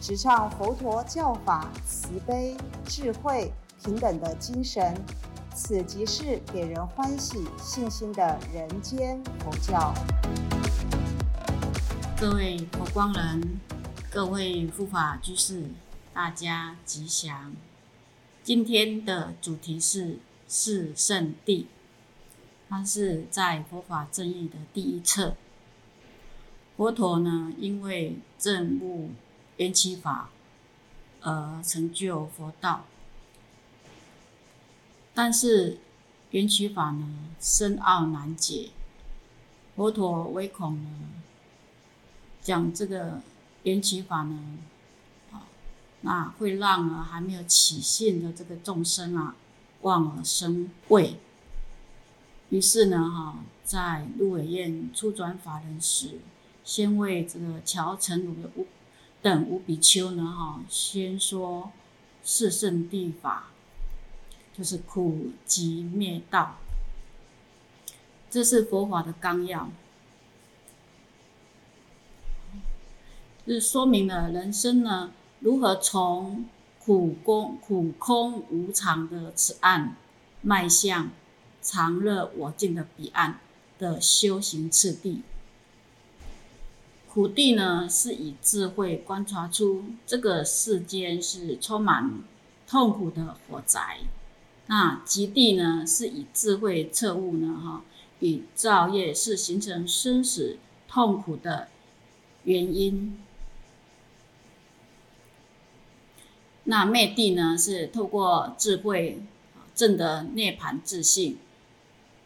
直唱佛陀教法慈悲、智慧、平等的精神，此即是给人欢喜、信心的人间佛教。各位佛光人，各位护法居士，大家吉祥。今天的主题是四圣谛，它是在佛法正义的第一册。佛陀呢，因为证悟。缘起法，而成就佛道。但是缘起法呢，深奥难解。佛陀唯恐呢，讲这个缘起法呢，啊，那会让呢还没有起信的这个众生啊，望而生畏。于是呢，哈，在鹿尾宴初转法人时，先为这个乔成儒的。等五比丘呢？哈，先说四圣谛法，就是苦集灭道，这是佛法的纲要，是说明了人生呢如何从苦空苦空无常的此岸，迈向常乐我净的彼岸的修行次第。苦地呢，是以智慧观察出这个世间是充满痛苦的火灾；那极地呢，是以智慧彻悟呢，哈，与造业是形成生死痛苦的原因。那灭地呢，是透过智慧证得涅盘自信，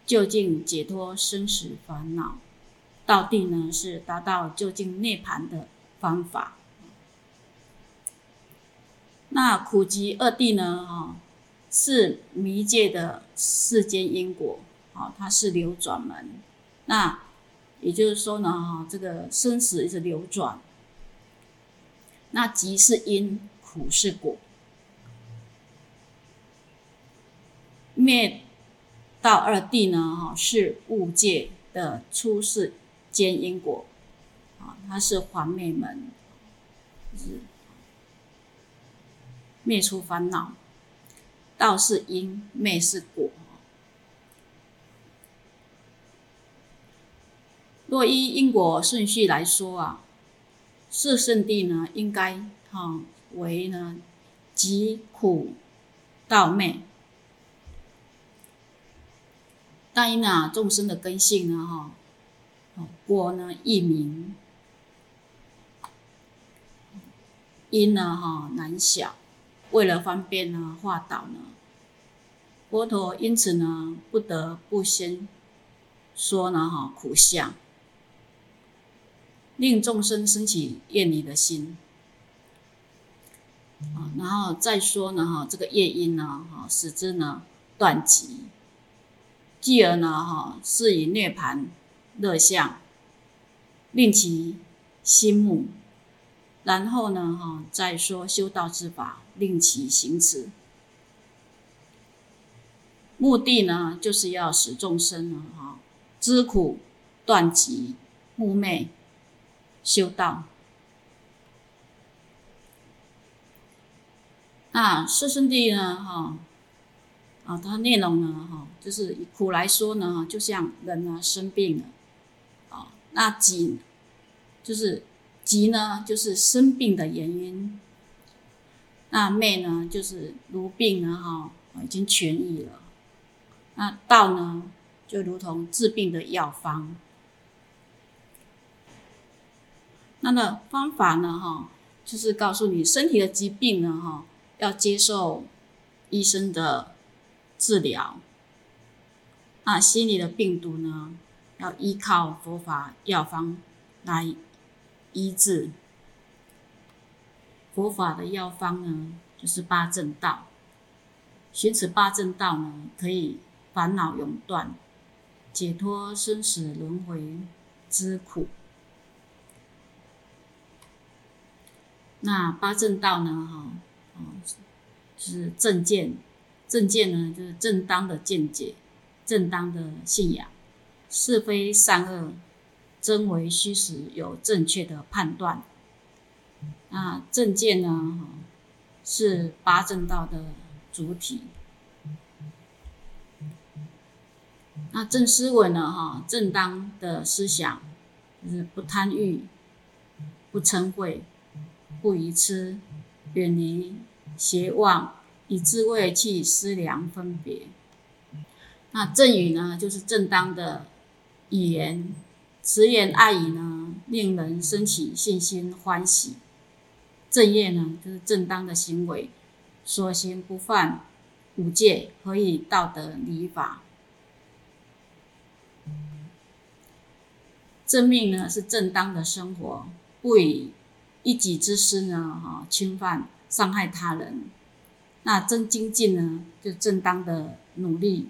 究竟解脱生死烦恼。道地呢，是达到究竟涅槃的方法。那苦集二地呢？哈，是迷界的世间因果，啊，它是流转门。那也就是说呢，哈，这个生死一直流转。那集是因，苦是果。灭道二地呢？哈，是物界的出世。兼因果，啊，它是还灭门，是灭除烦恼。道是因，灭是果。若依因果顺序来说啊，四圣谛呢，应该哈为呢，疾苦道灭。但因啊众生的根性呢，哈。我呢，易明；因呢，哈难晓。为了方便呢，化导呢，佛陀因此呢，不得不先说呢，哈苦相，令众生升起厌离的心啊，然后再说呢，哈这个业因呢，哈使之呢断极，继而呢，哈是以涅盘。乐相，令其心目，然后呢，哈，再说修道之法，令其行持。目的呢，就是要使众生呢，哈，知苦断集，目昧修道。那四圣谛呢，哈，啊，它内容呢，哈，就是以苦来说呢，就像人呢生病了。那疾就是疾呢，就是生病的原因。那灭呢，就是如病呢，哈，已经痊愈了。那道呢，就如同治病的药方。那么方法呢，哈，就是告诉你身体的疾病呢，哈，要接受医生的治疗。那心理的病毒呢？要依靠佛法药方来医治。佛法的药方呢，就是八正道。行此八正道呢，可以烦恼永断，解脱生死轮回之苦。那八正道呢，哈，哦，是正见，正见呢，就是正当的见解，正当的信仰，是非善恶，真伪虚实，有正确的判断。那正见呢，是八正道的主体。那正思维呢，哈，正当的思想，是不贪欲，不嗔恚。不愚痴，远离邪妄，以智慧去思量分别。那正语呢，就是正当的语言，慈言爱语呢，令人升起信心欢喜。正业呢，就是正当的行为，所行不犯五戒，何以道德礼法？正命呢，是正当的生活，不以。一己之私呢，哈，侵犯、伤害他人。那真精进呢，就正当的努力，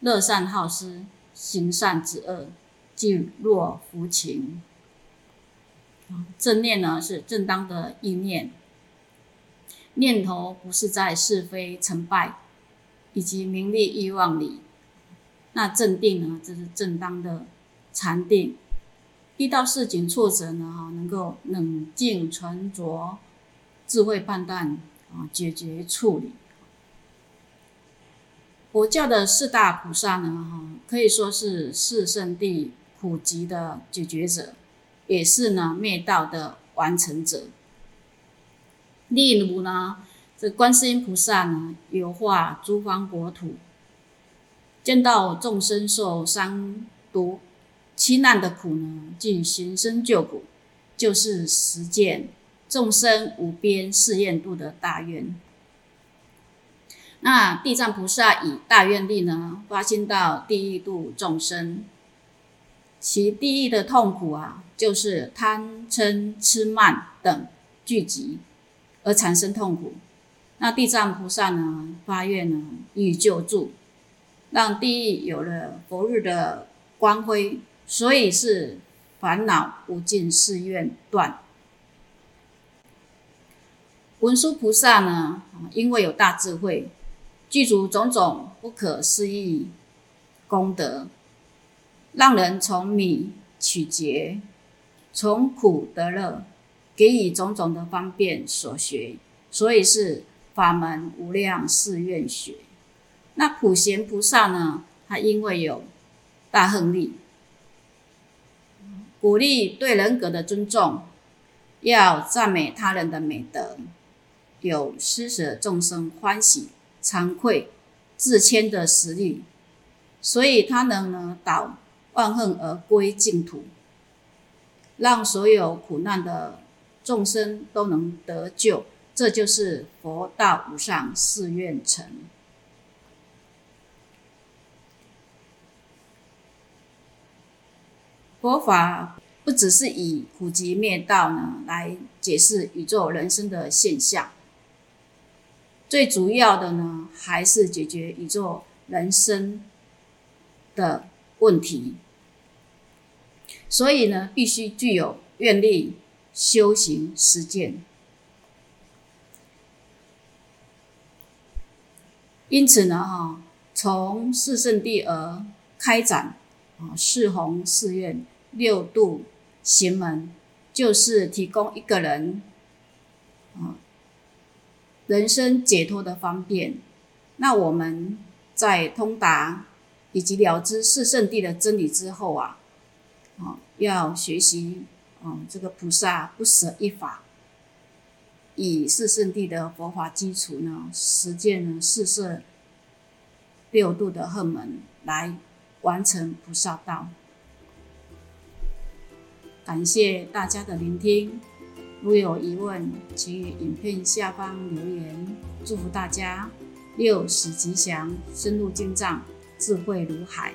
乐善好施，行善止恶，济弱扶倾。正念呢，是正当的意念，念头不是在是非成败以及名利欲望里。那正定呢，这是正当的禅定。遇到事情挫折呢，哈，能够冷静沉着、智慧判断啊，解决处理。佛教的四大菩萨呢，哈，可以说是四圣地苦集的解决者，也是呢灭道的完成者。例如呢，这观世音菩萨呢，有化诸方国土，见到众生受伤毒。七难的苦呢，即行身救苦，就是实践众生无边誓愿度的大愿。那地藏菩萨以大愿力呢，发心到地狱度众生，其地狱的痛苦啊，就是贪嗔痴慢等聚集而产生痛苦。那地藏菩萨呢，发愿呢，以救助，让地狱有了佛日的光辉。所以是烦恼无尽誓愿断。文殊菩萨呢，因为有大智慧，具足种种不可思议功德，让人从米取觉，从苦得乐，给予种种的方便所学，所以是法门无量誓愿学。那普贤菩萨呢，他因为有大恨力。鼓励对人格的尊重，要赞美他人的美德，有施舍众生欢喜、惭愧、自谦的实力，所以他能呢导万恨而归净土，让所有苦难的众生都能得救。这就是佛道无上誓愿成。佛法不只是以苦集灭道呢来解释宇宙人生的现象，最主要的呢还是解决宇宙人生的问题。所以呢，必须具有愿力、修行、实践。因此呢，哈，从四圣地而开展啊四弘誓愿。六度行门就是提供一个人啊人生解脱的方便。那我们在通达以及了知四圣谛的真理之后啊，啊要学习啊这个菩萨不舍一法，以四圣地的佛法基础呢，实践呢四摄六度的恨门来完成菩萨道。感谢大家的聆听，如有疑问，请于影片下方留言。祝福大家六时吉祥，深入进藏，智慧如海。